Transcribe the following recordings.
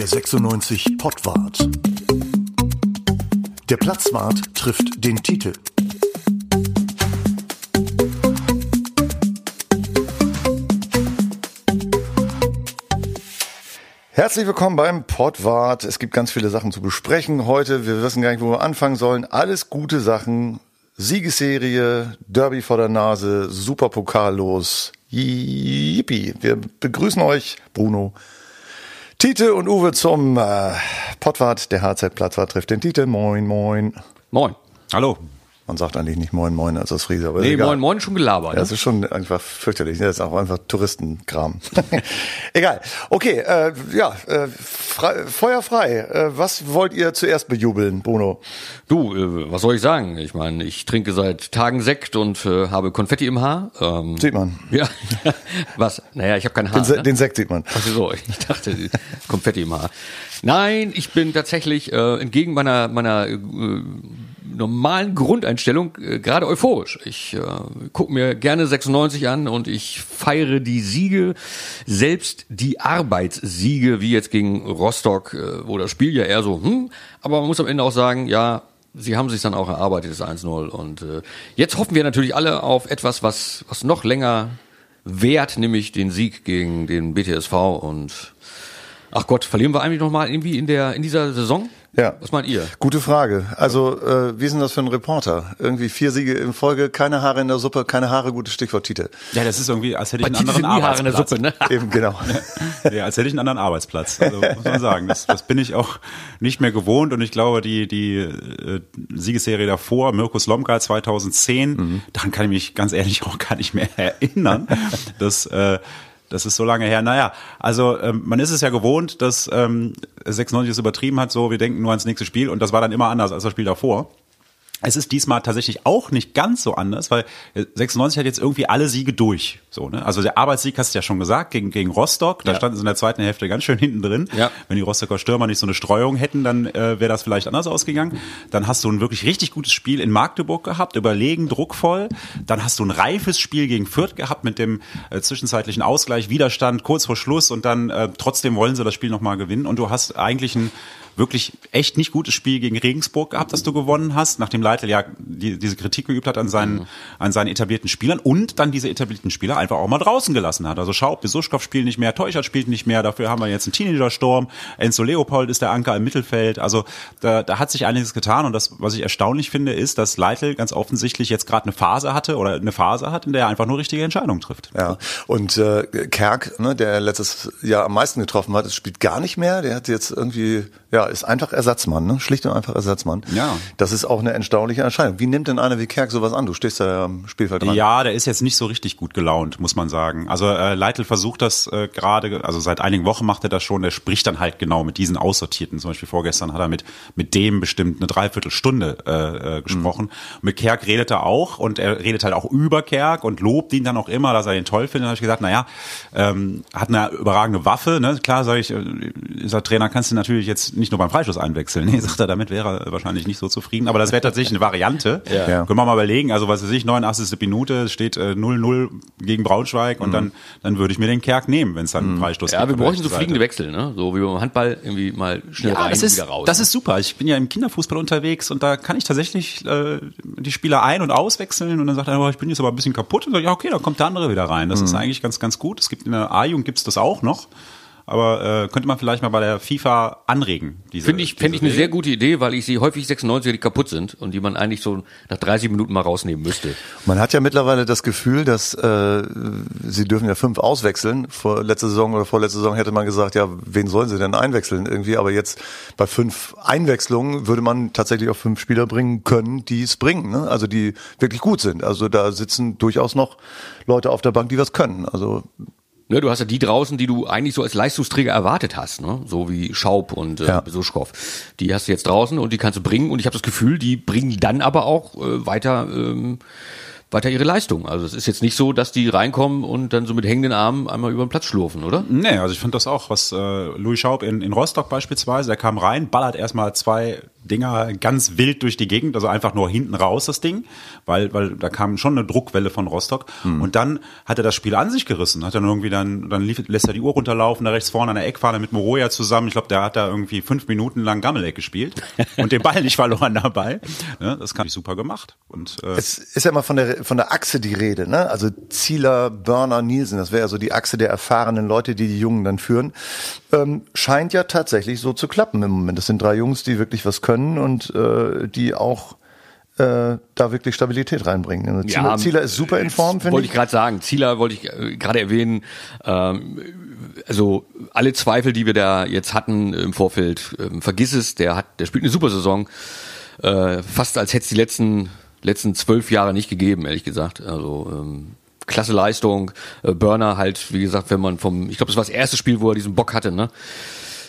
Der 96 Pottwart. Der Platzwart trifft den Titel. Herzlich willkommen beim Pottwart. Es gibt ganz viele Sachen zu besprechen heute. Wir wissen gar nicht, wo wir anfangen sollen. Alles gute Sachen. Siegesserie, Derby vor der Nase, Superpokal los. Yippie. Wir begrüßen euch, Bruno, Tite und Uwe zum äh, Pottwart. Der HZ-Platzwart trifft den Tite. Moin, moin. Moin. Hallo. Man sagt eigentlich nicht Moin Moin als das Friese, aber Nee, egal. Moin Moin schon gelabert. Ja, ne? das ist schon einfach fürchterlich. Das ist auch einfach Touristenkram. Egal. Okay, äh, ja, äh, frei, Feuer frei. Äh, was wollt ihr zuerst bejubeln, Bruno? Du, äh, was soll ich sagen? Ich meine, ich trinke seit Tagen Sekt und äh, habe Konfetti im Haar. Ähm, Sieht man. ja, was? Naja, ich habe kein Haar. Den, ne? den Sekt sieht man. Ach so, ich dachte Konfetti im Haar. Nein, ich bin tatsächlich äh, entgegen meiner meiner äh, normalen Grundeinstellung äh, gerade euphorisch. Ich äh, gucke mir gerne 96 an und ich feiere die Siege, selbst die Arbeitssiege, wie jetzt gegen Rostock, äh, wo das Spiel ja eher so, hm, aber man muss am Ende auch sagen, ja, sie haben sich dann auch erarbeitet, das 1-0. Und äh, jetzt hoffen wir natürlich alle auf etwas, was, was noch länger währt, nämlich den Sieg gegen den BTSV und Ach Gott, verlieren wir eigentlich noch mal irgendwie in der in dieser Saison? Ja. Was meint ihr? Gute Frage. Also, äh, wie ist denn das für ein Reporter? Irgendwie vier Siege in Folge, keine Haare in der Suppe, keine Haare, gutes Stichwort Tite. Ja, das ist irgendwie, als hätte ich Bei einen anderen sind nie Haare in der Arbeitsplatz. Suppe, ne? Eben, genau. Ja, als hätte ich einen anderen Arbeitsplatz. Also muss man sagen, das, das bin ich auch nicht mehr gewohnt und ich glaube, die die äh, Siegesserie davor, Mirko Slomka 2010, daran kann ich mich ganz ehrlich auch gar nicht mehr erinnern. Das äh, das ist so lange her. Naja, also ähm, man ist es ja gewohnt, dass ähm, 96 es übertrieben hat, so wir denken nur ans nächste Spiel und das war dann immer anders als das Spiel davor. Es ist diesmal tatsächlich auch nicht ganz so anders, weil 96 hat jetzt irgendwie alle Siege durch. So, ne? Also der Arbeitssieg hast du ja schon gesagt, gegen, gegen Rostock, da Ja. standen sie in der zweiten Hälfte ganz schön hinten drin. Ja. Wenn die Rostocker Stürmer nicht so eine Streuung hätten, dann äh, wäre das vielleicht anders ausgegangen. Dann hast du ein wirklich richtig gutes Spiel in Magdeburg gehabt, überlegen, druckvoll. Dann hast du ein reifes Spiel gegen Fürth gehabt mit dem äh, zwischenzeitlichen Ausgleich, Widerstand kurz vor Schluss und dann äh, trotzdem wollen sie das Spiel nochmal gewinnen. Und du hast eigentlich ein wirklich echt nicht gutes Spiel gegen Regensburg gehabt, das du gewonnen hast, nachdem Leitl ja die, diese Kritik geübt hat an seinen, an seinen etablierten Spielern und dann diese etablierten Spieler einfach auch mal draußen gelassen hat. Also Schaub, Besuschkow spielt nicht mehr, Teuchert spielt nicht mehr, dafür haben wir jetzt einen Teenager-Sturm, Enzo Leopold ist der Anker im Mittelfeld, also da, da hat sich einiges getan und das, was ich erstaunlich finde, ist, dass Leitl ganz offensichtlich jetzt gerade eine Phase hatte oder eine Phase hat, in der er einfach nur richtige Entscheidungen trifft. Ja, und äh, Kerk, ne, der letztes Jahr am meisten getroffen hat, spielt gar nicht mehr. Der hat jetzt irgendwie, ja, ist einfach Ersatzmann, ne? schlicht und einfach Ersatzmann. Ja. Das ist auch eine erstaunliche Erscheinung. Wie nimmt denn einer wie Kerk sowas an? Du stehst da ja am Spielfeld dran. Ja, der ist jetzt nicht so richtig gut gelaunt, muss man sagen. Also äh, Leitl versucht das äh, gerade, also seit einigen Wochen macht er das schon, der spricht dann halt genau mit diesen Aussortierten. Zum Beispiel vorgestern hat er mit, mit dem bestimmt eine Dreiviertelstunde äh, äh, gesprochen. Mit Kerk redet er auch und er redet halt auch über Kerk und lobt ihn dann auch immer, dass er ihn toll findet. Dann habe ich gesagt, naja, ähm, hat eine überragende Waffe. Ne? Klar, sage ich, äh, dieser Trainer kannst du natürlich jetzt nicht nur beim Freistoß einwechseln. Nee, sagt er, damit wäre er wahrscheinlich nicht so zufrieden. Aber das wäre tatsächlich eine Variante. Ja. Können wir mal überlegen, also was weiß ich, 89. Minute, es steht äh, 0-0 gegen Braunschweig und dann, dann würde ich mir den Kerk nehmen, wenn es dann einen Freistoß Ja, gibt. wir von der bräuchten so fliegende. Wechsel, ne? So wie beim Handball irgendwie mal schnell Ja, rein das und ist, wieder raus. das ne? ist super. Ich bin ja im Kinderfußball unterwegs und da kann ich tatsächlich äh, die Spieler ein- und auswechseln und dann sagt er, oh, ich bin jetzt aber ein bisschen kaputt und sagt, ja, okay, dann kommt der andere wieder rein. Das ist eigentlich ganz, ganz gut. Es gibt in der A-Jugend gibt's das auch noch. Aber äh, könnte man vielleicht mal bei der FIFA anregen. Diese, Finde ich, fände ich eine sehr gute Idee, weil ich sehe häufig 96er, die kaputt sind und die man eigentlich so nach 30 Minuten mal rausnehmen müsste. Man hat ja mittlerweile das Gefühl, dass äh, sie dürfen ja fünf auswechseln. Vor letzte Saison oder vorletzte Saison hätte man gesagt, ja, wen sollen sie denn einwechseln irgendwie? Aber jetzt bei fünf Einwechslungen würde man tatsächlich auch fünf Spieler bringen können, die es bringen, ne? also die wirklich gut sind. Also da sitzen durchaus noch Leute auf der Bank, die was können. Also Ne, du hast ja die draußen, die du eigentlich so als Leistungsträger erwartet hast, ne? so wie Schaub und äh, Ja. Besuschkow. Die hast du jetzt draußen und die kannst du bringen und ich habe das Gefühl, die bringen dann aber auch äh, weiter ähm, weiter ihre Leistung. Also es ist jetzt nicht so, dass die reinkommen und dann so mit hängenden Armen einmal über den Platz schlurfen, oder? Nee, also ich fand das auch, was äh, Louis Schaub in, in Rostock beispielsweise, der kam rein, ballert erstmal zwei Dinger ganz wild durch die Gegend, also einfach nur hinten raus das Ding, weil, weil da kam schon eine Druckwelle von Rostock. Und dann hat er das Spiel an sich gerissen, hat dann irgendwie dann, dann lief, lässt er die Uhr runterlaufen, da rechts vorne an der Eckfahne mit Moroja zusammen. Ich glaube, der hat da irgendwie fünf Minuten lang Gammeleck gespielt und den Ball nicht verloren dabei. Ja, das kann ich super gemacht. Und äh, Es ist ja immer von der, von der Achse die Rede, ne? Also Zieler, Burner, Nielsen, das wäre ja so die Achse der erfahrenen Leute, die die Jungen dann führen. Ähm, scheint ja tatsächlich so zu klappen im Moment. Das sind drei Jungs, die wirklich was können und äh, die auch äh, da wirklich Stabilität reinbringen. Also Zieler, Zieler ist super in Form, finde Wollte ich. ich gerade sagen. Zieler wollte ich äh, gerade erwähnen. Ähm, also alle Zweifel, die wir da jetzt hatten im Vorfeld, ähm, vergiss es. Der hat, der spielt eine super Saison. Äh, fast als hätte es die letzten letzten zwölf Jahre nicht gegeben, ehrlich gesagt. Also ähm, klasse Leistung. Äh, Burner halt, wie gesagt, wenn man vom, ich glaube, das war das erste Spiel, wo er diesen Bock hatte, ne?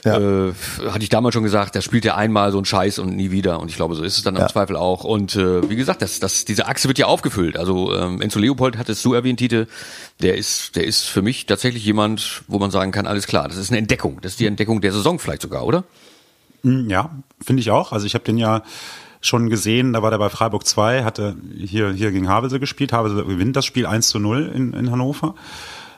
Ja. Äh, hatte ich damals schon gesagt, da spielt er einmal so einen Scheiß und nie wieder. Und ich glaube, so ist es dann im Ja. Zweifel auch. Und äh, wie gesagt, das, das, diese Achse wird ja aufgefüllt. Also ähm, Enzo Leopold hat es so erwähnt, Tite, der ist, der ist für mich tatsächlich jemand, wo man sagen kann, alles klar, das ist eine Entdeckung. Das ist die Entdeckung der Saison vielleicht sogar, oder? Ja, finde ich auch. Also ich habe den ja schon gesehen, da war der bei Freiburg 2, hatte hier, hier gegen Havelse gespielt. Havelse gewinnt das Spiel 1 zu 0 in, in Hannover.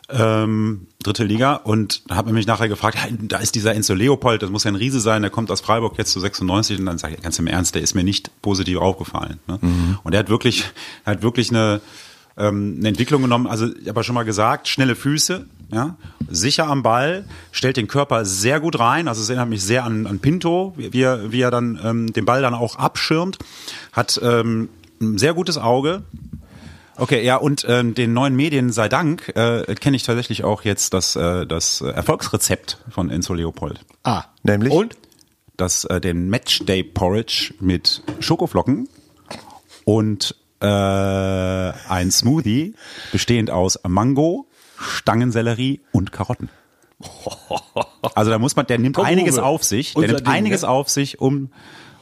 Ähm, dritte Liga und habe mich nachher gefragt, da ist dieser Enzo Leopold, das muss ja ein Riese sein, der kommt aus Freiburg jetzt zu 96 und dann sage ich ganz im Ernst, der ist mir nicht positiv aufgefallen. Ne? Und er hat wirklich, er hat wirklich eine, ähm, eine Entwicklung genommen, also ich habe ja schon mal gesagt, schnelle Füße, ja, sicher am Ball, stellt den Körper sehr gut rein, also es erinnert mich sehr an, an Pinto, wie, er, wie er dann ähm, den Ball dann auch abschirmt, hat ähm, ein sehr gutes Auge. Okay, ja, und ähm, den neuen Medien sei Dank äh, kenne ich tatsächlich auch jetzt das, äh, das Erfolgsrezept von Enzo Leopold. Ah. Nämlich? Und? Das, äh, den Matchday Porridge mit Schokoflocken und äh, ein Smoothie bestehend aus Mango, Stangensellerie und Karotten. Also da muss man, der nimmt Komm, einiges auf sich, der nimmt Ding, einiges ne? auf sich, um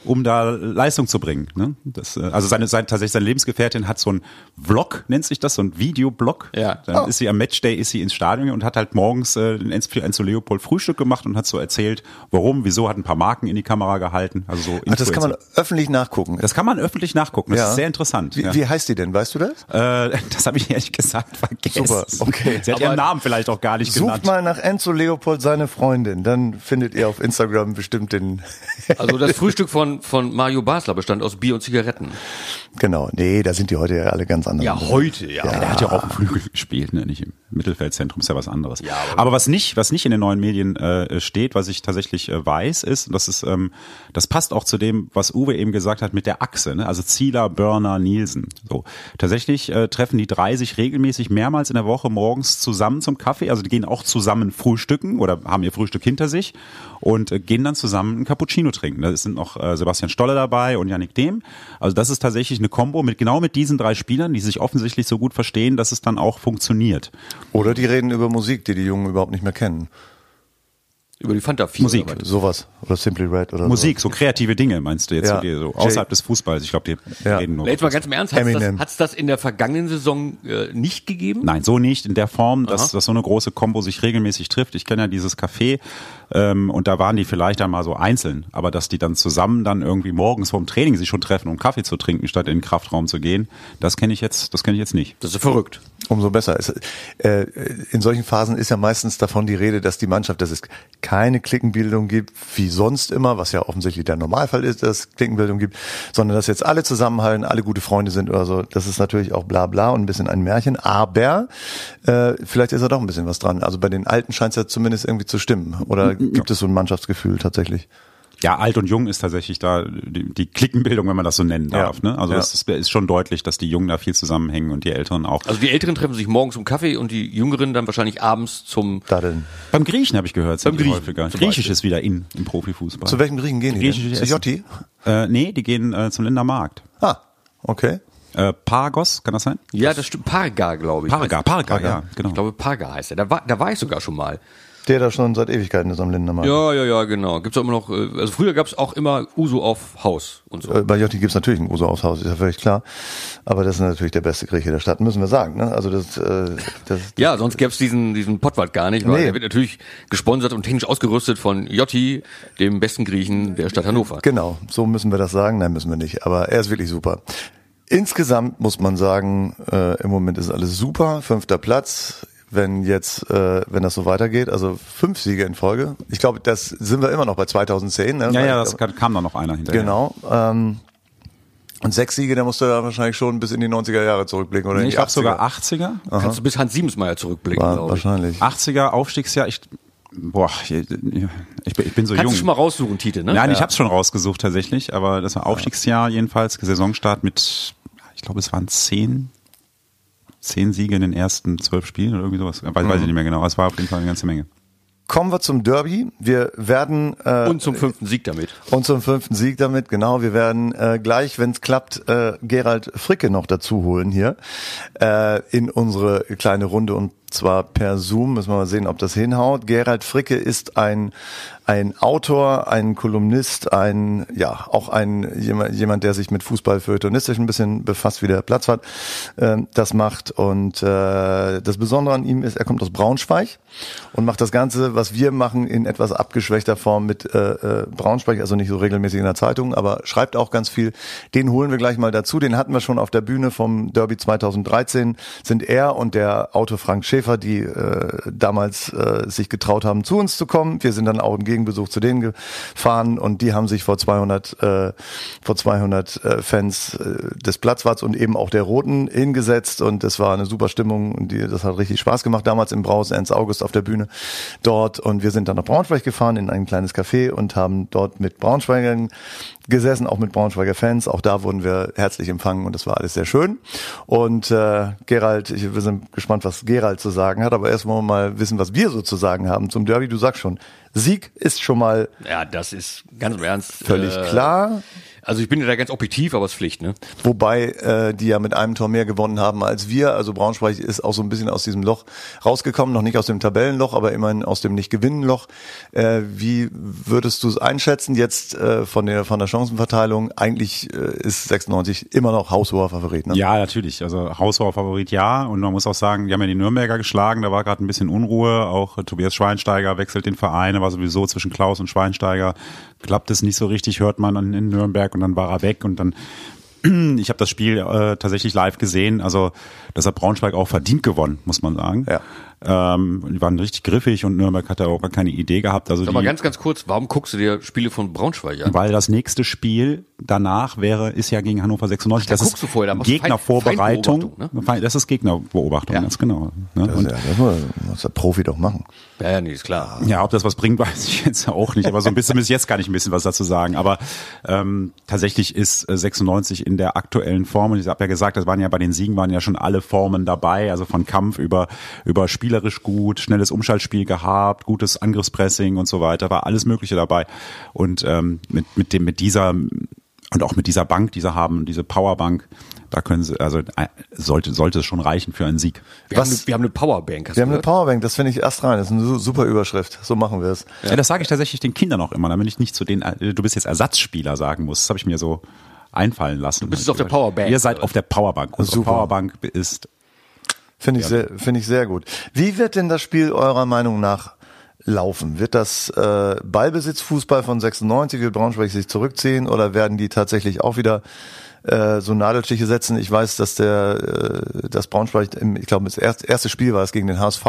um da Leistung zu bringen. Ne? Das, äh, also seine, seine tatsächlich seine Lebensgefährtin hat so ein Vlog, nennt sich das, so ein Videoblog. Ja. Dann ist sie am Matchday, ist sie ins Stadion und hat halt morgens äh, Enzo für Enzo Leopold Frühstück gemacht und hat so erzählt, warum, wieso, hat ein paar Marken in die Kamera gehalten. Also so Ach, das kann man öffentlich nachgucken. das kann man öffentlich nachgucken. Das Ja. ist sehr interessant. wie, ja. wie heißt die denn? Weißt du das? Äh, das habe ich ehrlich gesagt vergessen. Super, okay. Sie hat Aber- ihren Namen vielleicht auch gar nicht Sucht genannt. mal nach Enzo Leopold seine Freundin, dann findet ihr auf Instagram bestimmt den. Also das Frühstück von, von Mario Basler bestand aus Bier und Zigaretten. Genau, nee, da sind die heute ja alle ganz anders. Ja, heute, ja. Ja, der hat ja auch dem Flügel gespielt, ne? nicht im Mittelfeldzentrum, ist ja was anderes. Ja, aber, aber- was nicht, was nicht in den neuen Medien äh, steht, was ich tatsächlich äh, weiß, ist, und das ist, ähm, das passt auch zu dem, was Uwe eben gesagt hat mit der Achse, ne? also Zieler, Börner, Nielsen. So tatsächlich äh, treffen die drei sich regelmäßig mehrmals in der Woche morgens zusammen zum Kaffee, also die gehen auch zusammen frühstücken oder haben ihr Frühstück hinter sich und äh, gehen dann zusammen einen Cappuccino trinken. Da sind noch äh, Sebastian Stolle dabei und Yannick Dehm. Also das ist tatsächlich eine Kombo mit genau mit diesen drei Spielern, die sich offensichtlich so gut verstehen, dass es dann auch funktioniert. Oder die reden über Musik, die die Jungen überhaupt nicht mehr kennen. Über die Fanta 4. Musik. oder was? Sowas. Oder Simply Red oder Musik, so kreative Dinge meinst du jetzt, Ja. so, so Jay- außerhalb des Fußballs. Ich glaube, die Ja. reden nur. Jetzt mal ganz im Ernst, hat es das, das in der vergangenen Saison äh, nicht gegeben? Nein, so nicht in der Form, dass, Aha. dass so eine große Combo sich regelmäßig trifft. Ich kenne ja dieses Café ähm, und da waren die vielleicht einmal so einzeln, aber dass die dann zusammen dann irgendwie morgens vorm Training sich schon treffen, um Kaffee zu trinken, statt in den Kraftraum zu gehen, das kenne ich jetzt, das kenne ich jetzt nicht. Das ist verrückt. Umso besser. Es, äh, in solchen Phasen ist ja meistens davon die Rede, dass die Mannschaft, dass es keine Klickenbildung gibt, wie sonst immer, was ja offensichtlich der Normalfall ist, dass es Klickenbildung gibt, sondern dass jetzt alle zusammenhalten, alle gute Freunde sind oder so. Das ist natürlich auch bla bla und ein bisschen ein Märchen, aber äh, vielleicht ist da doch ein bisschen was dran. Also bei den Alten scheint es ja zumindest irgendwie zu stimmen. Oder gibt es so ein Mannschaftsgefühl tatsächlich? Ja, alt und jung ist tatsächlich da die, die Klickenbildung, wenn man das so nennen Ja. darf. Ne? Also Ja. das ist, ist schon deutlich, dass die Jungen da viel zusammenhängen und die Älteren auch. Also die Älteren treffen sich morgens zum Kaffee und die Jüngeren dann wahrscheinlich abends zum Daddeln. Beim Griechen habe ich gehört, Beim Griechen häufiger. zum Griechisch Beispiel. ist wieder in im Profifußball. Zu welchem Griechen gehen die? Griechische Denn? Zu. Jotti? Äh, nee, die gehen äh, zum Lindermarkt. Ah, okay. Äh, Pargos, kann das sein? Ja, das stimmt. Parga, glaube ich. Parga, Parga, Parga. ja, genau. Ich glaube, Parga heißt er. Da war, da war ich sogar schon mal. Der da schon seit Ewigkeiten ist am Lindenmarkt. Ja, ja, ja, genau. Gibt's auch immer noch, äh, also früher gab's auch immer Uso auf Haus und so. Äh, Bei Jotti gibt's natürlich ein Uso aufs Haus, ist ja völlig klar. Aber das ist natürlich der beste Grieche der Stadt, müssen wir sagen. Ne? Also das, äh, das Ja, sonst gäb's diesen, diesen Pottwart gar nicht, weil Nee. der wird natürlich gesponsert und technisch ausgerüstet von Jotti, dem besten Griechen der Stadt Hannover. Genau, so müssen wir das sagen. Nein, müssen wir nicht. Aber er ist wirklich super. Insgesamt muss man sagen, äh, im Moment ist alles super. Fünfter Platz. Wenn jetzt, äh, wenn das so weitergeht, also fünf Siege in Folge. Ich glaube, das sind wir immer noch bei 2010. Ne? Ja, Weil ja, ich das glaube- kam, kam da noch einer hinterher. Genau. Ähm, und sechs Siege, da musst du ja wahrscheinlich schon bis in die 90er Jahre zurückblicken. Oder in Ich die glaube 80er. sogar 80er. Kannst du bis Hans Siemensmeier zurückblicken, War, glaube ich. wahrscheinlich. 80er Aufstiegsjahr. Ich, boah, ich, ich, bin- ich bin so Kannst jung. du schon mal raussuchen, Tite, ne? Nein, ich habe es schon rausgesucht tatsächlich, aber das war Aufstiegsjahr jedenfalls, Saisonstart mit, ich glaube, es waren zehn, zehn Siege in den ersten zwölf Spielen oder irgendwie sowas. Weiß, weiß ich nicht mehr genau. Es war auf jeden Fall eine ganze Menge. Kommen wir zum Derby. Wir werden äh, Und zum fünften Sieg damit. Und zum fünften Sieg damit, genau. Wir werden äh, gleich, wenn es klappt, äh, Gerald Fricke noch dazu holen hier äh, in unsere kleine Runde und zwar per Zoom. Müssen wir mal sehen, ob das hinhaut. Gerald Fricke ist ein ein Autor, ein Kolumnist, ein ja auch ein jemand, jemand der sich mit Fußball feuilletonistisch ein bisschen befasst, wie der Platz hat, äh, das macht. Und äh, das Besondere an ihm ist, er kommt aus Braunschweig und macht das Ganze, was wir machen, in etwas abgeschwächter Form mit äh, äh, Braunschweig, also nicht so regelmäßig in der Zeitung, aber schreibt auch ganz viel. Den holen wir gleich mal dazu. Den hatten wir schon auf der Bühne vom Derby 2013. Sind er und der Autor Frank Schäfer, die äh, damals äh, sich getraut haben, zu uns zu kommen. Wir sind dann im Gegenbesuch zu denen gefahren und die haben sich vor 200 äh, vor 200 äh, Fans äh, des Platzwarts und eben auch der Roten hingesetzt und es war eine super Stimmung und die, das hat richtig Spaß gemacht damals im Braus Ernst August auf der Bühne dort und wir sind dann nach Braunschweig gefahren in ein kleines Café und haben dort mit Braunschweigern gesessen, auch mit Braunschweiger Fans. Auch da wurden wir herzlich empfangen und das war alles sehr schön. Und äh, Gerald, ich, wir sind gespannt, was Gerald zu sagen hat, aber erst wollen wir mal wissen, was wir so zu sagen haben zum Derby. Du sagst schon, Sieg ist schon mal Ja, das ist ganz im Ernst. völlig äh, klar. Also ich bin ja da ganz objektiv, aber es ist Pflicht, ne? Wobei äh, die ja mit einem Tor mehr gewonnen haben als wir. Also Braunschweig ist auch so ein bisschen aus diesem Loch rausgekommen, noch nicht aus dem Tabellenloch, aber immerhin aus dem Nicht-Gewinnen-Loch. Äh, wie würdest du es einschätzen jetzt äh, von der von der Chancenverteilung? Eigentlich äh, ist 96 immer noch haushoher Favorit. Ne? Ja, natürlich. Also Haushoher Favorit ja. Und man muss auch sagen, die haben ja die Nürnberger geschlagen. Da war gerade ein bisschen Unruhe. Auch äh, Tobias Schweinsteiger wechselt den Verein. Er war sowieso zwischen Klaus und Schweinsteiger. Klappt es nicht so richtig, hört man an, in Nürnberg. Und dann war er weg. Und dann, ich habe das Spiel äh, tatsächlich live gesehen. Also das hat Braunschweig auch verdient gewonnen, muss man sagen. Ja. Ähm, die waren richtig griffig und Nürnberg hatte auch gar keine Idee gehabt. Also Aber die, ganz, ganz kurz, warum guckst du dir Spiele von Braunschweig an? weil das nächste Spiel danach wäre, ist ja gegen Hannover 96. da das guckst ist du vorher, da Gegnervorbereitung. Feind- Das ist Gegnerbeobachtung, ganz genau. Ne? Das, Und, ja, das muss, der Profi doch machen. Ja, ja, nee, ist klar. ja, ob das was bringt, weiß ich jetzt auch nicht. Aber so ein bisschen bis jetzt kann ich ein bisschen was dazu sagen. Aber ähm, tatsächlich ist äh, 96 in der aktuellen Form, und ich habe ja gesagt, das waren ja bei den Siegen waren ja schon alle Formen dabei, also von Kampf über über spielerisch gut, schnelles Umschaltspiel gehabt, gutes Angriffspressing und so weiter, war alles Mögliche dabei. Und ähm, mit mit dem mit dieser und auch mit dieser Bank, die sie haben, diese Powerbank, da können sie, also äh, sollte sollte es schon reichen für einen Sieg. Wir, haben, eine, wir haben eine Powerbank, hast Wir haben eine gehört? Powerbank, das finde ich erst rein. Das ist eine su- super Überschrift. So machen wir es. Ja. das sage ich tatsächlich den Kindern auch immer, damit ich nicht zu denen, äh, du bist jetzt Ersatzspieler sagen muss. Das habe ich mir so einfallen lassen. Du bist jetzt auf der Powerbank, Ihr seid oder? auf der Powerbank. Unsere Super. Powerbank ist Finde ich, sehr, finde ich sehr gut. Wie wird denn das Spiel eurer Meinung nach laufen? Wird das äh, Ballbesitzfußball von 96, wird Braunschweig sich zurückziehen oder werden die tatsächlich auch wieder äh, so Nadelstiche setzen? Ich weiß, dass der äh, das Braunschweig, im, ich glaube, das erste, Spiel war es gegen den HSV.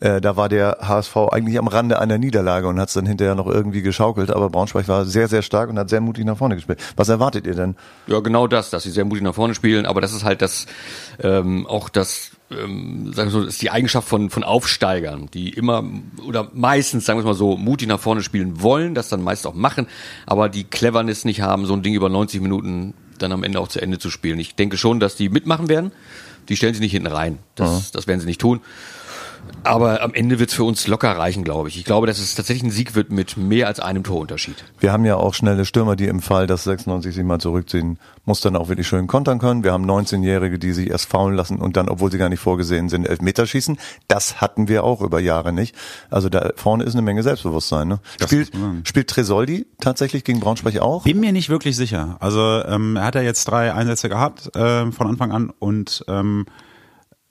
Äh, da war der HSV eigentlich am Rande einer Niederlage und hat es dann hinterher noch irgendwie geschaukelt. Aber Braunschweig war sehr, sehr stark und hat sehr mutig nach vorne gespielt. Was erwartet ihr denn? Ja, genau das, dass sie sehr mutig nach vorne spielen, aber das ist halt das, ähm, auch das, ähm, sagen wir so, ist die Eigenschaft von, von Aufsteigern, die immer oder meistens, sagen wir mal so, mutig nach vorne spielen wollen, das dann meist auch machen, aber die Cleverness nicht haben, so ein Ding über 90 Minuten dann am Ende auch zu Ende zu spielen. Ich denke schon, dass die mitmachen werden. Die stellen sich nicht hinten rein. Das, das werden sie nicht tun. Aber am Ende wird's für uns locker reichen, glaube ich. Ich glaube, dass es tatsächlich ein Sieg wird mit mehr als einem Torunterschied. Wir haben ja auch schnelle Stürmer, die im Fall, dass 96 sich mal zurückziehen, muss dann auch wirklich schön kontern können. Wir haben 19-Jährige, die sich erst faulen lassen und dann, obwohl sie gar nicht vorgesehen sind, Elfmeter schießen. Das hatten wir auch über Jahre nicht. Also da vorne ist eine Menge Selbstbewusstsein. Ne? Spielt, spielt Tresoldi tatsächlich gegen Braunschweig auch? Bin mir nicht wirklich sicher. Also ähm, er hat ja jetzt drei Einsätze gehabt äh, von Anfang an und ähm,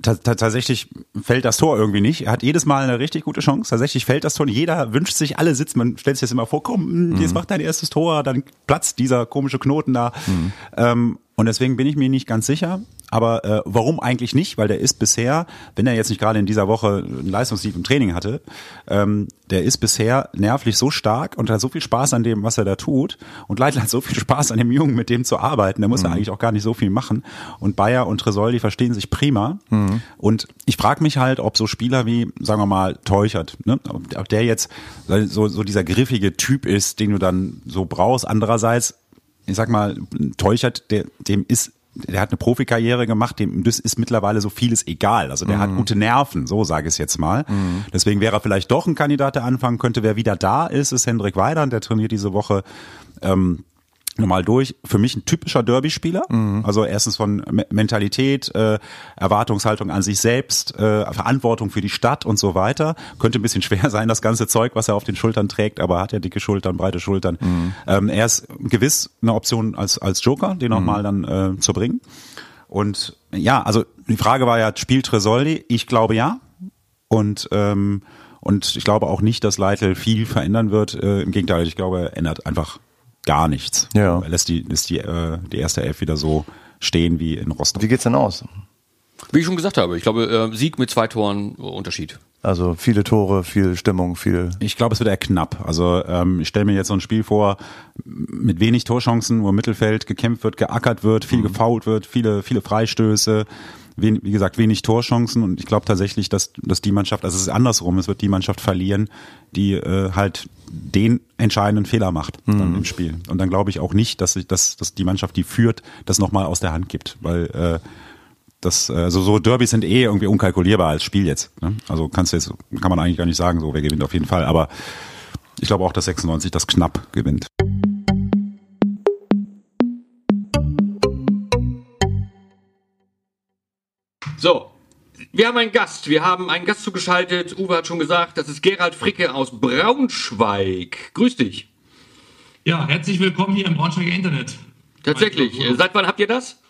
tatsächlich fällt das Tor irgendwie nicht. Er hat jedes Mal eine richtig gute Chance. Tatsächlich fällt das Tor. Jeder wünscht sich, alle sitzen. Man stellt sich das immer vor, komm, mhm. jetzt macht dein erstes Tor, dann platzt dieser komische Knoten da. Mhm. Ähm, und deswegen bin ich mir nicht ganz sicher. Aber äh, warum eigentlich nicht? Weil der ist bisher, wenn er jetzt nicht gerade in dieser Woche ein Leistungstief im Training hatte, ähm, der ist bisher nervlich so stark und hat so viel Spaß an dem, was er da tut. Und Leitl hat so viel Spaß an dem Jungen, mit dem zu arbeiten. Der muss mhm. ja eigentlich auch gar nicht so viel machen. Und Bayer und Tresol, die verstehen sich prima. Mhm. Und ich frage mich halt, ob so Spieler wie, sagen wir mal, Teuchert, ne? ob der jetzt so, so dieser griffige Typ ist, den du dann so brauchst. Andererseits ich sag mal, Teuchert, der, dem ist der hat eine Profikarriere gemacht, dem das ist mittlerweile so vieles egal. Also der mhm. hat gute Nerven, so sage ich es jetzt mal. Mhm. Deswegen wäre er vielleicht doch ein Kandidat, der anfangen könnte. Wer wieder da ist, ist Hendrik Weidand, der trainiert diese Woche. Ähm, normal durch. Für mich ein typischer Derby-Spieler. Mhm. Also erstens von Mentalität, äh, Erwartungshaltung an sich selbst, äh, Verantwortung für die Stadt und so weiter. Könnte ein bisschen schwer sein, das ganze Zeug, was er auf den Schultern trägt, aber hat ja dicke Schultern, breite Schultern. Mhm. Ähm, er ist gewiss eine Option als, als Joker, den auch mhm. dann äh, zu bringen. Und ja, also die Frage war ja, spielt Tresoldi? Ich glaube ja. Und ähm, und ich glaube auch nicht, dass Leitl viel verändern wird. Äh, Im Gegenteil, ich glaube, er ändert einfach gar nichts. Ja. Er lässt die, lässt die, äh, die erste Elf wieder so stehen wie in Rostock. Wie geht's denn aus? Wie ich schon gesagt habe, ich glaube, äh, Sieg mit zwei Toren äh, Unterschied. Also viele Tore, viel Stimmung, viel. Ich glaube, es wird eher knapp. Also ähm, ich stelle mir jetzt so ein Spiel vor mit wenig Torchancen, wo im Mittelfeld gekämpft wird, geackert wird, viel mhm. gefault wird, viele, viele Freistöße, wie, wie gesagt, wenig Torchancen und ich glaube tatsächlich, dass, dass die Mannschaft, also es ist andersrum, es wird die Mannschaft verlieren, die äh, halt den entscheidenden Fehler macht mhm. im Spiel. Und dann glaube ich auch nicht, dass, ich, dass, dass die Mannschaft, die führt, das nochmal aus der Hand gibt, weil äh, das, also so Derbys sind eh irgendwie unkalkulierbar als Spiel jetzt. Ne? Also kannst du jetzt, kann man eigentlich gar nicht sagen, so wer gewinnt auf jeden Fall. Aber ich glaube auch, dass 96 das knapp gewinnt. So, wir haben einen Gast. Wir haben einen Gast zugeschaltet. Uwe hat schon gesagt, das ist Gerald Fricke aus Braunschweig. Grüß dich. Ja, herzlich willkommen hier im Braunschweiger Internet. Tatsächlich. Seit wann habt ihr das?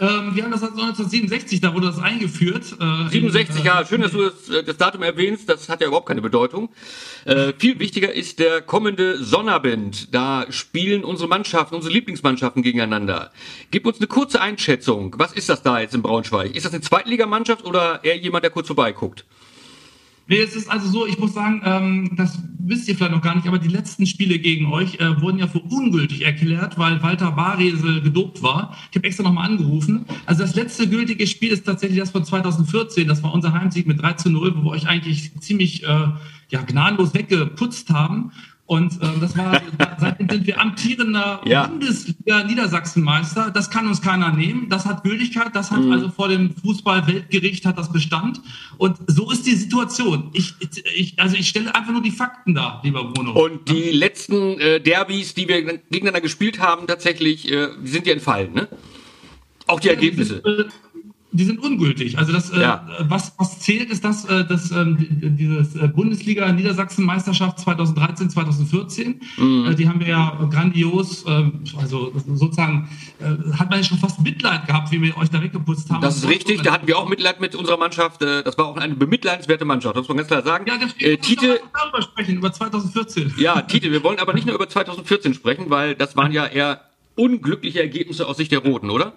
Ähm, wir haben das seit 1967, da wurde das eingeführt. Äh, 67, in, äh, ja, schön, dass du das, äh, das, Datum erwähnst, das hat ja überhaupt keine Bedeutung. Äh, viel wichtiger ist der kommende Sonnabend. Da spielen unsere Mannschaften, unsere Lieblingsmannschaften gegeneinander. Gib uns eine kurze Einschätzung. Was ist das da jetzt in Braunschweig? Ist das eine Zweitligamannschaft oder eher jemand, der kurz vorbeiguckt? Nee, es ist also so, ich muss sagen, ähm, das wisst ihr vielleicht noch gar nicht, aber die letzten Spiele gegen euch äh, wurden ja für ungültig erklärt, weil Walter Baresel gedopt war. Ich habe extra nochmal angerufen. Also das letzte gültige Spiel ist tatsächlich das von 2014. Das war unser Heimsieg mit 3 zu 0, wo wir euch eigentlich ziemlich äh, ja, gnadenlos weggeputzt haben. Und ähm, das war, seitdem sind wir amtierender ja. Bundesliga-Niedersachsenmeister. Das kann uns keiner nehmen. Das hat Gültigkeit. Das hat mhm. also vor dem Fußball-Weltgericht hat das Bestand. Und so ist die Situation. Ich, ich, also ich stelle einfach nur die Fakten dar, lieber Bruno. Und die ja? letzten äh, Derbys, die wir gegeneinander gespielt haben, tatsächlich, äh, die sind ja entfallen, ne? Auch die Ergebnisse. Die sind ungültig. Also das, äh, ja. äh, was, was zählt, ist das, äh, das ähm, dieses äh, Bundesliga Niedersachsen-Meisterschaft 2013, 2014. Mhm. Äh, die haben wir ja grandios, äh, also sozusagen hat man ja schon fast Mitleid gehabt, wie wir euch da weggeputzt haben. Das ist richtig, da hatten wir auch Mitleid mit unserer Mannschaft. Das war auch eine bemitleidenswerte Mannschaft, das muss man ganz klar sagen. Ja, äh, Tite, darüber sprechen, über 2014. Ja, Tite, wir wollen aber nicht nur über 2014 sprechen, weil das waren ja eher unglückliche Ergebnisse aus Sicht der Roten, oder?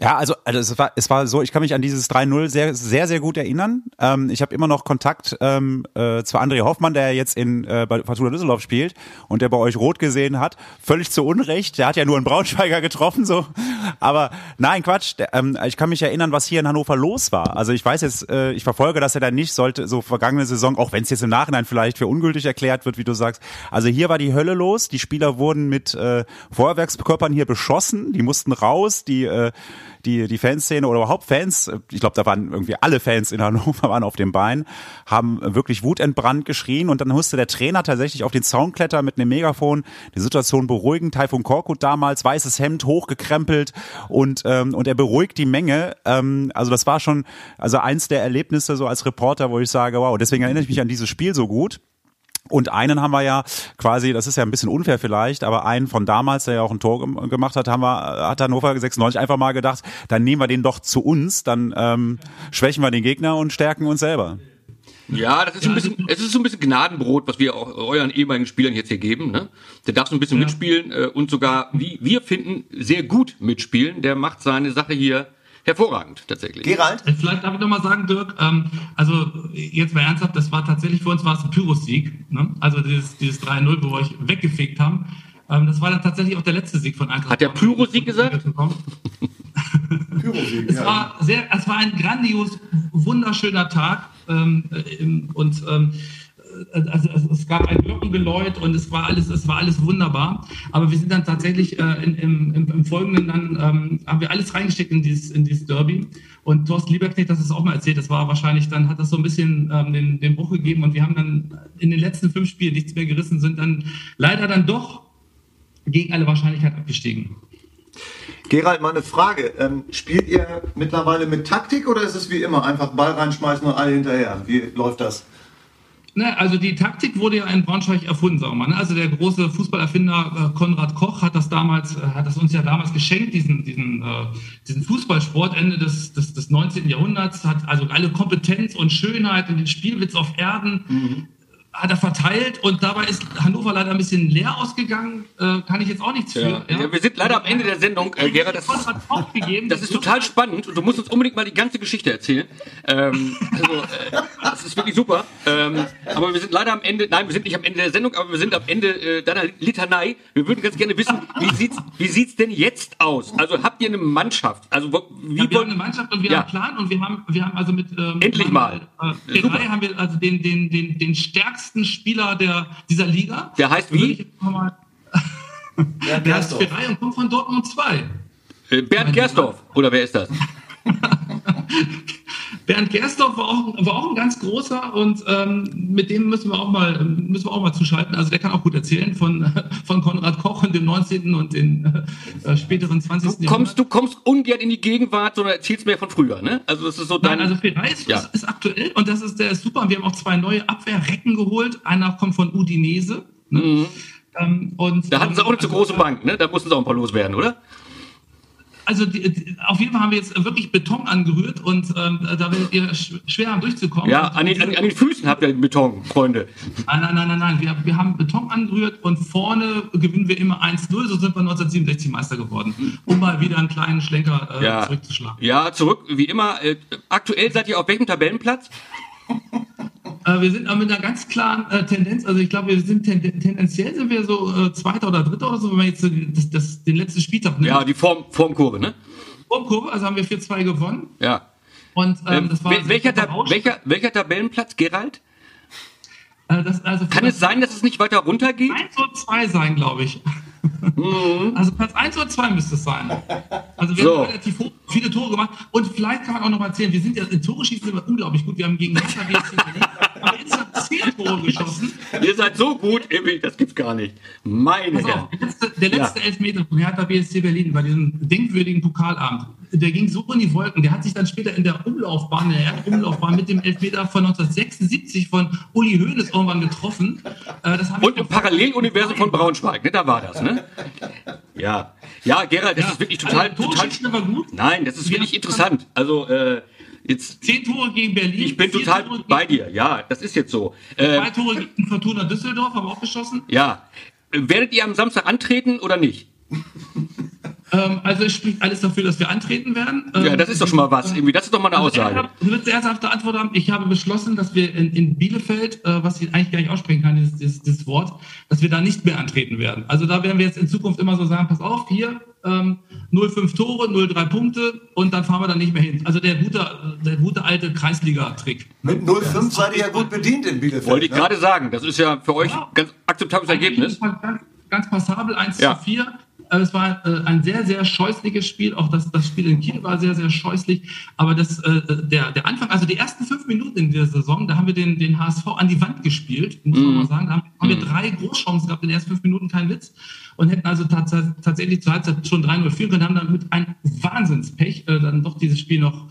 Ja, also, also es war es war so, ich kann mich an dieses 3-0 sehr sehr sehr gut erinnern. Ähm, ich habe immer noch Kontakt ähm, äh, zu André Hoffmann, der jetzt in äh, bei Fortuna Düsseldorf spielt und der bei euch rot gesehen hat, völlig zu Unrecht. Der hat ja nur einen Braunschweiger getroffen so, aber nein, Quatsch, der, ähm, ich kann mich erinnern, was hier in Hannover los war. Also ich weiß jetzt, äh, ich verfolge das ja dann nicht, sollte so vergangene Saison, auch wenn es jetzt im Nachhinein vielleicht für ungültig erklärt wird, wie du sagst. Also hier war die Hölle los, die Spieler wurden mit äh, Feuerwerkskörpern hier beschossen, die mussten raus, die äh, die, die Fanszene oder überhaupt Fans, ich glaube, da waren irgendwie alle Fans in Hannover waren auf dem Bein, haben wirklich wutentbrannt geschrien und dann musste der Trainer tatsächlich auf den Zaun klettern mit einem Megafon, die Situation beruhigen. Taifun Korkut damals, weißes Hemd, hochgekrempelt und, ähm, und er beruhigt die Menge. Ähm, also das war schon also eins der Erlebnisse so als Reporter, wo ich sage, wow, deswegen erinnere ich mich an dieses Spiel so gut. Und einen haben wir ja quasi, das ist ja ein bisschen unfair vielleicht, aber einen von damals, der ja auch ein Tor gemacht hat, haben wir, hat Hannover 96 einfach mal gedacht, dann nehmen wir den doch zu uns, dann ähm, schwächen wir den Gegner und stärken uns selber. Ja, das ist ein bisschen, es ist so ein bisschen Gnadenbrot, was wir auch euren ehemaligen Spielern jetzt hier geben. Ne? Der darf so ein bisschen ja. mitspielen äh, und sogar, wie wir finden, sehr gut mitspielen. Der macht seine Sache hier hervorragend tatsächlich. Gerald? Äh, vielleicht darf ich noch mal sagen, Dirk, ähm, also jetzt mal ernsthaft, das war tatsächlich für uns war es ein Pyrrhus-Sieg. Ne? Also dieses, dieses 3-0, wo wir euch weggefegt haben. Ähm, das war dann tatsächlich auch der letzte Sieg von Eintracht. Hat der Pyrrhus-Sieg gesagt? es war sehr, es war ein grandios, wunderschöner Tag ähm, äh, und ähm, also es gab ein Glockengeläut und es war alles, es war alles wunderbar. Aber wir sind dann tatsächlich äh, in, im, im, im, Folgenden dann ähm, haben wir alles reingesteckt in dieses, in dieses Derby. Und Thorsten Lieberknecht, das ist auch mal erzählt, das war wahrscheinlich dann hat das so ein bisschen ähm, den, den Bruch gegeben und wir haben dann in den letzten fünf Spielen nichts mehr gerissen, sind dann leider dann doch gegen alle Wahrscheinlichkeit abgestiegen. Gerald, mal eine Frage. Ähm, spielt ihr mittlerweile mit Taktik oder ist es wie immer einfach Ball reinschmeißen und alle hinterher? Wie läuft das? Ne, also die Taktik wurde ja in Braunschweig erfunden, sagen wir mal. Ne? Also der große Fußballerfinder äh, Konrad Koch hat das damals, äh, hat das uns ja damals geschenkt, diesen, diesen, äh, diesen Fußballsport Ende des, des, des 19. Jahrhunderts, hat also alle Kompetenz und Schönheit und den Spielwitz auf Erden. Mhm hat er verteilt und dabei ist Hannover leider ein bisschen leer ausgegangen. Äh, kann ich jetzt auch nichts für. Ja. Ja. wir sind leider am Ende der Sendung, äh, Gerhard. Das, das ist total spannend und du musst uns unbedingt mal die ganze Geschichte erzählen. Ähm, also, äh, das ist wirklich super. Ähm, aber wir sind leider am Ende, nein, wir sind nicht am Ende der Sendung, aber wir sind am Ende äh, deiner Litanei. Wir würden ganz gerne wissen, wie sieht's, wie sieht's denn jetzt aus? Also habt ihr eine Mannschaft? Also wie ja, wir haben eine Mannschaft und wir haben einen Plan und wir haben, wir haben also mit ähm, Endlich mal. Äh, haben wir also den, den, den, den stärksten stärksten Spieler der, dieser Liga. Der heißt wie? der heißt Ferrei und kommt von Dortmund 2. Äh, Bernd Gerstorf, oder wer ist das? Bernd Gerstorf war auch, war auch ein ganz großer und ähm, mit dem müssen wir auch mal müssen wir auch mal zuschalten. Also der kann auch gut erzählen von, von Konrad Koch und dem 19. und den äh, späteren 20. Du kommst, du kommst ungern in die Gegenwart, sondern erzählst mehr von früher, ne? Also das ist so dein. Nein, also Ferrari ist, ja. ist, aktuell und das ist der ist super. Wir haben auch zwei neue Abwehrrecken geholt. Einer kommt von Udinese. Ne? Mhm. Ähm, und, da hatten sie auch eine zu große Bank, ne? Da mussten sie auch ein paar loswerden, oder? Also die, die, auf jeden Fall haben wir jetzt wirklich Beton angerührt und ähm, da werdet ihr schwer haben durchzukommen. Ja, an den, an, an den, Füßen habt ihr Beton, Freunde. Nein, nein, nein, nein, nein. Wir, wir haben Beton angerührt und vorne gewinnen wir immer 1-0, so sind wir 1967 Meister geworden. Um mal wieder einen kleinen Schlenker äh, ja. zurückzuschlagen. Ja, zurück, wie immer. Äh, aktuell seid ihr auf welchem Tabellenplatz? Äh, wir sind mit einer ganz klaren äh, Tendenz, also ich glaube, wir sind ten, tendenziell sind wir so äh, Zweiter oder Dritter oder so, wenn man jetzt das, das, den letzten Spieltag nimmt. Ja, die Form, Formkurve, ne? Formkurve, also haben wir 4-2 gewonnen. Ja. Und ähm, ähm das war welcher, Tab welcher, welcher Tabellenplatz, Gerald? Äh, das, also Kann es sein, dass es nicht weiter runtergeht? 1 oder 2 sein, glaube ich. Mhm. Also Platz 1 oder 2 müsste es sein. Also wir so. haben relativ viele Tore gemacht. Und vielleicht kann man auch noch mal erzählen, wir sind ja in Tore schießen immer unglaublich gut. Wir haben gegen Hertha BSC haben insgesamt 10 Tore geschossen. Ihr seid so gut, das gibt's gar nicht. Meine Herren. Der letzte, der letzte ja. Elfmeter von Hertha BSC Berlin bei diesem denkwürdigen Pokalabend, der ging so in die Wolken. Der hat sich dann später in der Umlaufbahn, in der Erdumlaufbahn mit dem Elfmeter von 1976 von Uli Hoeneß irgendwann getroffen. Äh, Und im Paralleluniversum von Braunschweig, ne? da war das, ne? Ja, ja, Gerald, das ja. ist wirklich total, also, total. War gut. Nein, das ist Wir wirklich interessant. Also äh, jetzt zehn Tore gegen Berlin. Ich bin total bei dir. Ja, das ist jetzt so. Äh, Zwei Tore gegen Fortuna Düsseldorf haben wir auch geschossen. Ja, werdet ihr am Samstag antreten oder nicht? Ähm, also es spricht alles dafür, dass wir antreten werden. Ähm, ja, das ist doch schon mal was. Irgendwie, das ist doch mal eine also Aussage. Du wirst ernsthafte Antwort haben. Ich habe beschlossen, dass wir in, in Bielefeld, äh, was ich eigentlich gar nicht aussprechen kann, dieses, dieses, dieses Wort, dass wir da nicht mehr antreten werden. Also da werden wir jetzt in Zukunft immer so sagen, pass auf, hier ähm, 0,5 Tore, 0,3 Punkte und dann fahren wir da nicht mehr hin. Also der gute, der gute alte Kreisliga-Trick. Mit 0,5 seid ihr ja gut bedient in Bielefeld. Wollte ich ne? gerade sagen. Das ist ja für euch ja. ganz akzeptables Ergebnis. Ganz, ganz passabel, 1 ja. zu 4 Äh, Es war äh, ein sehr, sehr scheußliches Spiel. Auch das, das Spiel in Kiel war sehr, sehr scheußlich. Aber das, äh, der, der Anfang, also die ersten fünf Minuten in der Saison, da haben wir den, den HSV an die Wand gespielt, muss man mal sagen. Da haben, haben wir drei Großchancen gehabt in den ersten fünf Minuten, kein Witz. Und hätten also tats tatsächlich zur Halbzeit schon 3-0 führen können, haben dann mit einem Wahnsinnspech äh, dann doch dieses Spiel noch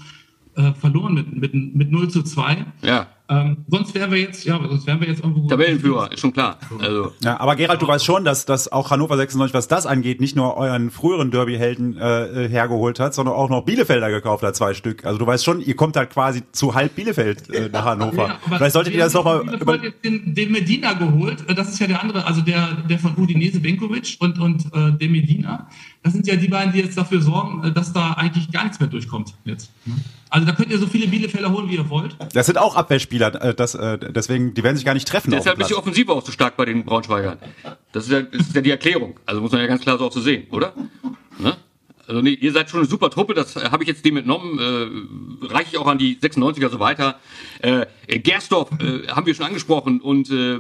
äh, verloren mit, mit, mit 0 zu 2. Ja. Ähm, sonst wären wir jetzt, ja, sonst wären wir jetzt irgendwo. Tabellenführer, ist schon klar. Also, Ja, aber Gerald, du weißt schon, dass, dass auch Hannover 96, was das angeht, nicht nur euren früheren Derby-Helden äh, äh, hergeholt hat, sondern auch noch Bielefelder gekauft hat, zwei Stück. Also du weißt schon, ihr kommt halt quasi zu halb Bielefeld äh, nach Hannover. Ja, Vielleicht solltet ihr das nochmal Bielefeld über... jetzt den, den Medina geholt. Äh, Das ist ja der andere, also der, der von Udinese Benkovic und, und äh, der Medina. Das sind ja die beiden, die jetzt dafür sorgen, äh, dass da eigentlich gar nichts mehr durchkommt jetzt. ne? Also da könnt ihr so viele Bielefelder holen, wie ihr wollt. Das sind auch Abwehrspieler, äh, das, äh, deswegen, die werden sich gar nicht treffen. deshalb ist die. Offensive auch so stark bei den Braunschweigern. Das ist ja, das ist ja die Erklärung. Also muss man ja ganz klar so auch so sehen, oder? Ne? Also nee, ihr seid schon eine super Truppe, das habe ich jetzt dem entnommen, äh, reiche ich auch an die 96er so weiter. Äh, Gersdorf äh, haben wir schon angesprochen und äh,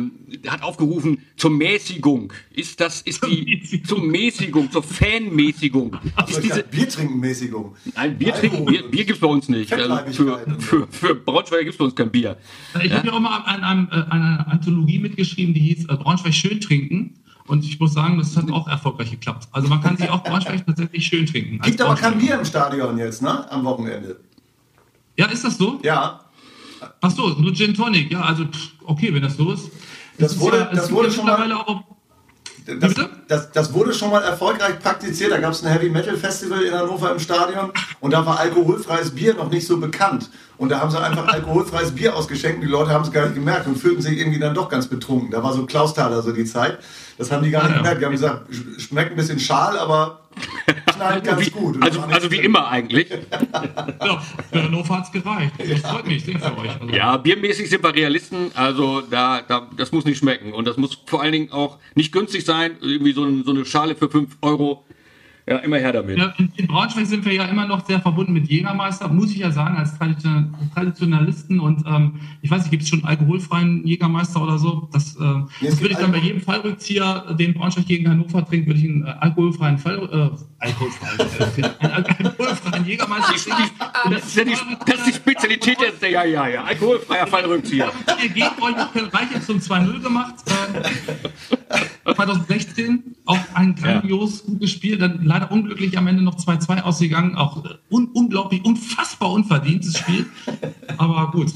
hat aufgerufen zur Mäßigung. Ist das, ist die zur Mäßigung, zur Fanmäßigung. Ist diese, Biertrinkenmäßigung. Nein, Bier trinken, Bier, Bier gibt's bei uns nicht. Also für, für, für Braunschweiger gibt's bei uns kein Bier. Ich habe ja auch mal an, einem, äh, einer Anthologie mitgeschrieben, die hieß äh, Braunschweig schön trinken. Und ich muss sagen, das hat auch erfolgreich geklappt. Also man kann sich auch Braunschweig tatsächlich schön trinken. Gibt aber kein. Bier im Stadion jetzt, ne? Am Wochenende. Ja, ist das so? Ja. Ach so, nur Gin Tonic. Ja, also okay, wenn das so ist. Das wurde- ja, das wurde schon mal- auch Das, Bitte? das, das wurde schon mal erfolgreich praktiziert. Da gab es ein Heavy Metal Festival in Hannover im Stadion und da war alkoholfreies Bier noch nicht so bekannt. Und da haben sie einfach alkoholfreies Bier ausgeschenkt. Die Leute haben es gar nicht gemerkt und fühlten sich irgendwie dann doch ganz betrunken. Da war so Klausthaler so die Zeit. Das haben die gar nicht ja. gemerkt. Die haben gesagt, sch- schmeckt ein bisschen schal, aber knallt ganz Wie, gut. Und also, also wie immer eigentlich. Ja, für Hannover hat's gereicht. Das freut mich sehr für euch. Also, Ja, biermäßig sind wir Realisten, also da, da, das muss nicht schmecken. Und das muss vor allen Dingen auch nicht günstig sein. Irgendwie so, ein, so eine Schale für 5 Euro. Ja, immer her damit. Ja, in, Braunschweig sind wir ja immer noch sehr verbunden mit Jägermeister, muss ich ja sagen, als Tradition Traditionalisten. Und ähm, ich weiß nicht, gibt es schon alkoholfreien Jägermeister oder so? Das, äh, das gibt würde ich dann bei jedem Fallrückzieher, den Braunschweig gegen Hannover trinkt, würde ich einen äh, alkoholfreien Fall, äh, alkoholfreien, äh, einen al- alkoholfreien Jägermeister trinken. Das ist ja die, das ist die Spezialität der, ja, ja, ja, alkoholfreier Fallrückzieher. Ihr gegen euch Reiche zum 2-0 gemacht. Äh, 2016 auch ein grandios gutes Spiel, dann leider unglücklich am Ende noch 2-2 ausgegangen. Auch äh, un unglaublich, unfassbar unverdientes Spiel. Aber gut.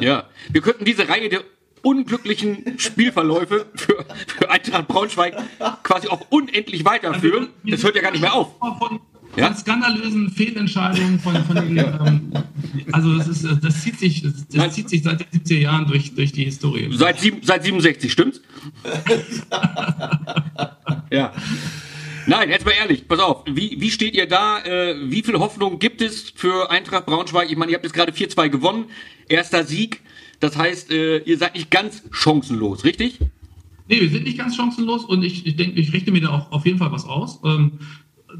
Ja, wir könnten diese Reihe der unglücklichen Spielverläufe für, für Eintracht Braunschweig quasi auch unendlich weiterführen. Das hört ja gar nicht mehr auf. Von, Ja? von skandalösen Fehlentscheidungen von, von den, ähm, also das ist, das zieht sich, das Nein. zieht sich seit den 70er Jahren durch, durch die Historie. Seit, sieben, seit 67, stimmt's? ja. Nein, jetzt mal ehrlich, pass auf, wie, wie steht ihr da? Äh, wie viel Hoffnung gibt es für Eintracht Braunschweig? Ich meine, ihr habt jetzt gerade 4-2 gewonnen, erster Sieg. Das heißt, äh, ihr seid nicht ganz chancenlos, richtig? Nee, wir sind nicht ganz chancenlos und ich, ich denke, ich rechne mir da auch auf jeden Fall was aus. Ähm,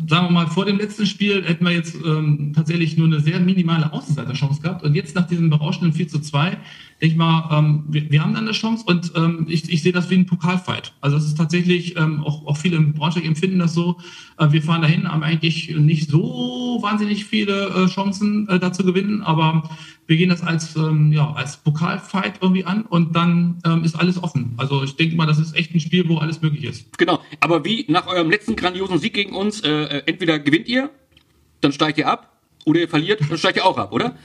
sagen wir mal, vor dem letzten Spiel hätten wir jetzt ähm, tatsächlich nur eine sehr minimale Außenseiterchance gehabt. Und jetzt nach diesem berauschenden 4 zu 2, denke ich mal, ähm, wir, wir haben dann eine Chance und ähm, ich, ich sehe das wie ein Pokalfight. Also es ist tatsächlich, ähm, auch, auch viele im Braunschweig empfinden das so, äh, wir fahren dahin, haben eigentlich nicht so wahnsinnig viele äh, Chancen äh, da zu gewinnen, aber wir gehen das als, ähm, ja, als Pokalfight irgendwie an und dann ähm, ist alles offen. Also ich denke mal, das ist echt ein Spiel, wo alles möglich ist. Genau. Aber wie nach eurem letzten grandiosen Sieg gegen uns, äh, äh, entweder gewinnt ihr, dann steigt ihr ab, oder ihr verliert, dann steigt ihr auch ab, oder?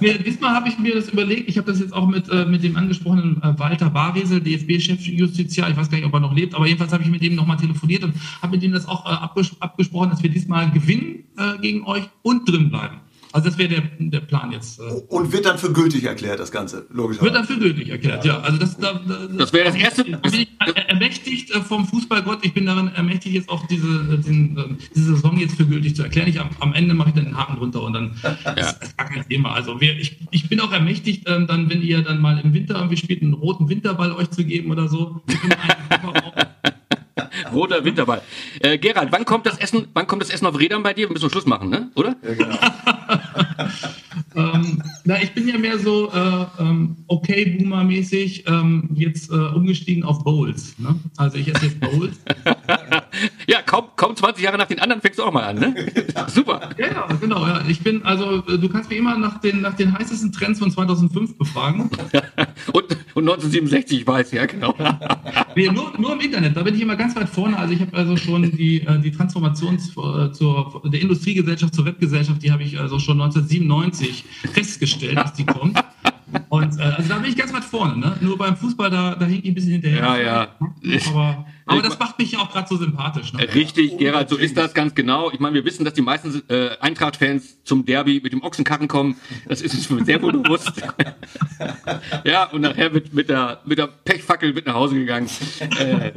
Nee, diesmal habe ich mir das überlegt. Ich habe das jetzt auch mit, äh, mit dem angesprochenen äh, Walter Baresel, DFB-Chefjustiziar. Ich weiß gar nicht, ob er noch lebt, aber jedenfalls habe ich mit ihm nochmal telefoniert und habe mit ihm das auch äh, abges abgesprochen, dass wir diesmal gewinnen äh, gegen euch und drin bleiben. Also das wäre der, der Plan jetzt. Äh, Und wird dann für gültig erklärt, das Ganze, logischerweise. wird dann für gültig erklärt, ja. Also das, da, da, Das wäre das erste- Da bin ich er- ermächtigt äh, vom Fußballgott. Ich bin darin ermächtigt, jetzt auch diese, äh, den, diese Saison jetzt für gültig zu erklären. Ich, am, am Ende mache ich dann den Haken drunter und dann ist ist gar kein Thema. Also wir, ich, ich bin auch ermächtigt, ähm, dann, wenn ihr dann mal im Winter irgendwie spielt, einen roten Winterball euch zu geben oder so. Wir können eigentlich auch- Roter Winterball. Äh, Gerald, wann kommt das Essen, wann kommt das Essen auf Rädern bei dir? Wir müssen Schluss machen, ne? Oder? ähm, na, ich bin ja mehr so äh, ähm, okay Boomer-mäßig ähm, jetzt äh, umgestiegen auf Bowls. Ne? Also ich esse jetzt Bowls. Ja, kaum Kaum 20 Jahre nach den anderen fängst du auch mal an, ne? Super. Ja, ja, genau. Ja. Ich bin, also, äh, du kannst mich immer nach den, nach den heißesten Trends von 2005 befragen. und, und 1967, ich weiß, ja, genau. Nee, nur, nur im Internet, da bin ich immer ganz weit vorne. Also ich habe also schon die, äh, die Transformation zur, zur, der Industriegesellschaft zur Webgesellschaft, die habe ich also schon 1997 festgestellt, dass die kommt. Und äh, also da bin ich ganz weit vorne. Ne? Nur beim Fußball, da, da hink ich ein bisschen hinterher. Ja, ja. Aber, aber das macht mich ja auch gerade so sympathisch. Ne? Richtig, Gerald, so ist das ganz genau. Ich meine, wir wissen, dass die meisten äh, Eintracht-Fans zum Derby mit dem Ochsenkarren kommen. Das ist uns sehr wohl bewusst. ja, und nachher wird mit der, mit der Pechfackel mit nach Hause gegangen. Äh,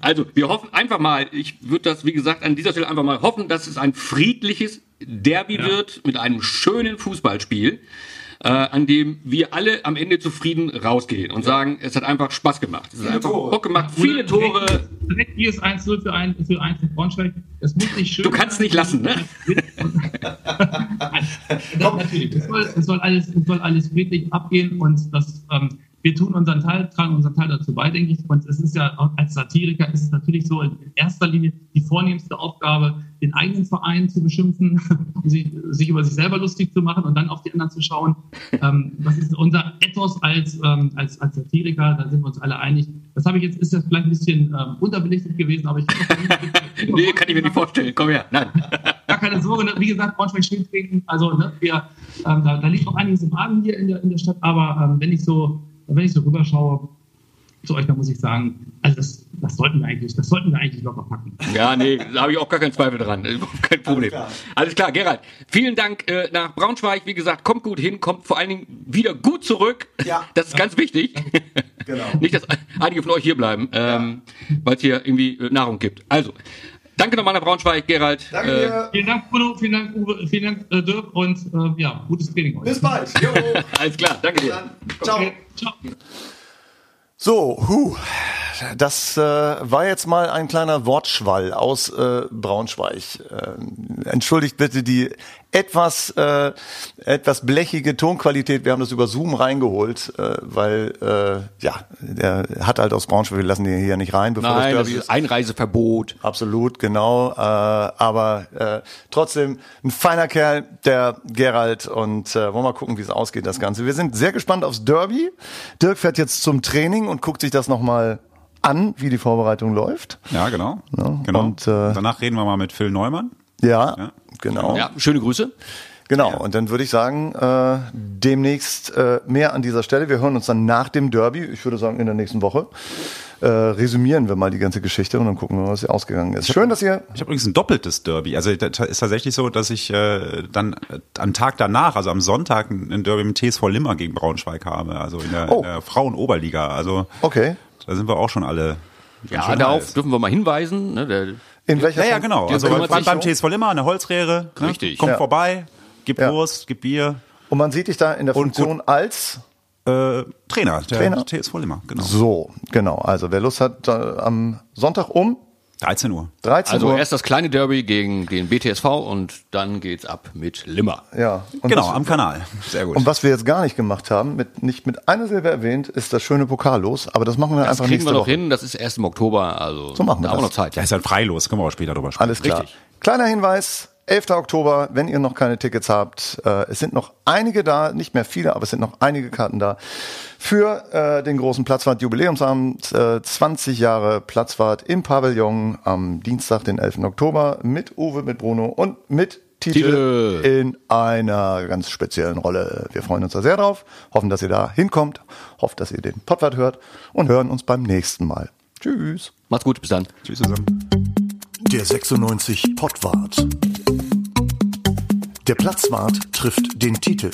also, wir hoffen einfach mal, ich würde das, wie gesagt, an dieser Stelle einfach mal hoffen, dass es ein friedliches Derby Ja. wird mit einem schönen Fußballspiel. Äh, an dem wir alle am Ende zufrieden rausgehen und sagen, es hat einfach Spaß gemacht. Es hat einfach Bock gemacht, viele Tore. Direkt, hier ist 1-0 für, ein, für Eintracht Braunschweig. Das muss nicht schön Du kannst nicht lassen, ne? das, natürlich. Es soll, es, soll alles, es soll alles friedlich abgehen und das, ähm, wir tun unseren Teil, tragen unseren Teil dazu bei, denke ich. Und es ist ja auch als Satiriker ist es natürlich so in erster Linie die vornehmste Aufgabe, den eigenen Verein zu beschimpfen, sich, sich über sich selber lustig zu machen und dann auf die anderen zu schauen. Ähm, das ist unser Ethos als, ähm, als, als Satiriker, da sind wir uns alle einig. Das habe ich jetzt, ist jetzt vielleicht ein bisschen ähm, unterbelichtet gewesen, aber ich Nee, kann ich mir nicht vorstellen. Komm her. Nein. gar keine Sorge. Ne? Wie gesagt, Braunschweig steht trinken. Also ne, wir, ähm, da, da liegt noch einiges im Argen hier in der, in der Stadt. Aber ähm, wenn ich so, wenn ich so rüberschaue zu euch, dann muss ich sagen, also das, das sollten wir eigentlich, das sollten wir eigentlich locker packen. Ja, nee, da habe ich auch gar keinen Zweifel dran. Kein Problem. Alles klar, Gerald. Vielen Dank äh, nach Braunschweig. Wie gesagt, kommt gut hin, kommt vor allen Dingen wieder gut zurück. Ja. Das ist ganz wichtig. Genau. Nicht, dass einige von euch hier bleiben, ähm, weil es hier irgendwie äh, Nahrung gibt. Also, danke nochmal nach Braunschweig, Gerald. Danke Äh, dir. Vielen Dank, Bruno, vielen Dank, Uwe, vielen Dank, äh, Dirk und äh, ja, gutes Training euch. Bis bald. Jo. alles klar, danke dir. Ciao. Okay, ciao. So, huh. Das äh, war jetzt mal ein kleiner Wortschwall aus äh, Braunschweig. Ähm, entschuldigt bitte die etwas äh, etwas blechige Tonqualität. Wir haben das über Zoom reingeholt, äh, weil äh, ja, der hat halt aus Braunschweig. Wir lassen den hier nicht rein, bevor Nein, das das Derby ist Einreiseverbot. Absolut, genau. Äh, aber äh, trotzdem ein feiner Kerl, der Gerald. Und äh, wollen wir mal gucken, wie es ausgeht, das Ganze. Wir sind sehr gespannt aufs Derby. Dirk fährt jetzt zum Training und guckt sich das nochmal an, wie die Vorbereitung läuft. Ja, genau. Ja, genau. und, äh, Danach reden wir mal mit Phil Neumann. Ja, Ja. genau. Ja, schöne Grüße. Genau, und dann würde ich sagen, äh, demnächst äh, mehr an dieser Stelle. Wir hören uns dann nach dem Derby, ich würde sagen in der nächsten Woche, äh, resümieren wir mal die ganze Geschichte und dann gucken wir, was hier ausgegangen ist. Schön, dass ihr... Ich habe übrigens ein doppeltes Derby. Also das ist tatsächlich so, dass ich äh, dann äh, am Tag danach, also am Sonntag, ein Derby mit TSV Limmer gegen Braunschweig habe. Also in der, Oh. in der Frauen-Oberliga. Also Okay, da sind wir auch schon alle. Ja, darauf heiß. dürfen wir mal hinweisen. Ne, der, in welcher... Ja, ja, genau. Der Also kümmert beim, sich beim. TSV Limmer eine Holzrehre. Ne? Richtig. Kommt Ja. vorbei, gib Ja. Wurst, gib Bier. Und man sieht dich da in der Und Funktion als... Äh, Trainer, der Trainer? TSV Limmer, genau. So, genau. Also wer Lust hat, äh, am Sonntag um 13 Uhr. 13 also Uhr. erst das kleine Derby gegen den BTSV und dann geht's ab mit Limmer. ja. Und Genau, am Kanal. Sehr gut. und was wir jetzt gar nicht gemacht haben, mit, nicht mit einer Silbe erwähnt, ist das schöne Pokal los. Aber das machen wir Das einfach kriegen nächste wir noch Woche. hin. Das ist erst im Oktober. Also So machen wir da haben wir das. noch Zeit. ja, ist halt freilos, können wir auch später drüber sprechen. Alles klar. Richtig. Kleiner Hinweis. 11. Oktober, wenn ihr noch keine Tickets habt, äh, es sind noch einige da, nicht mehr viele, aber es sind noch einige Karten da für äh, den großen Platzfahrt Jubiläumsabend, äh, 20 Jahre Platzfahrt im Pavillon am Dienstag, den 11. Oktober mit Uwe, mit Bruno und mit Titel, Titel. in einer ganz speziellen Rolle. Wir freuen uns da sehr drauf, hoffen, dass ihr da hinkommt, hoffen, dass ihr den Pottwart hört und hören uns beim nächsten Mal. Tschüss. Macht's gut, bis dann. Tschüss zusammen. Der 96 Pottwart. Der Platzwart trifft den Titel.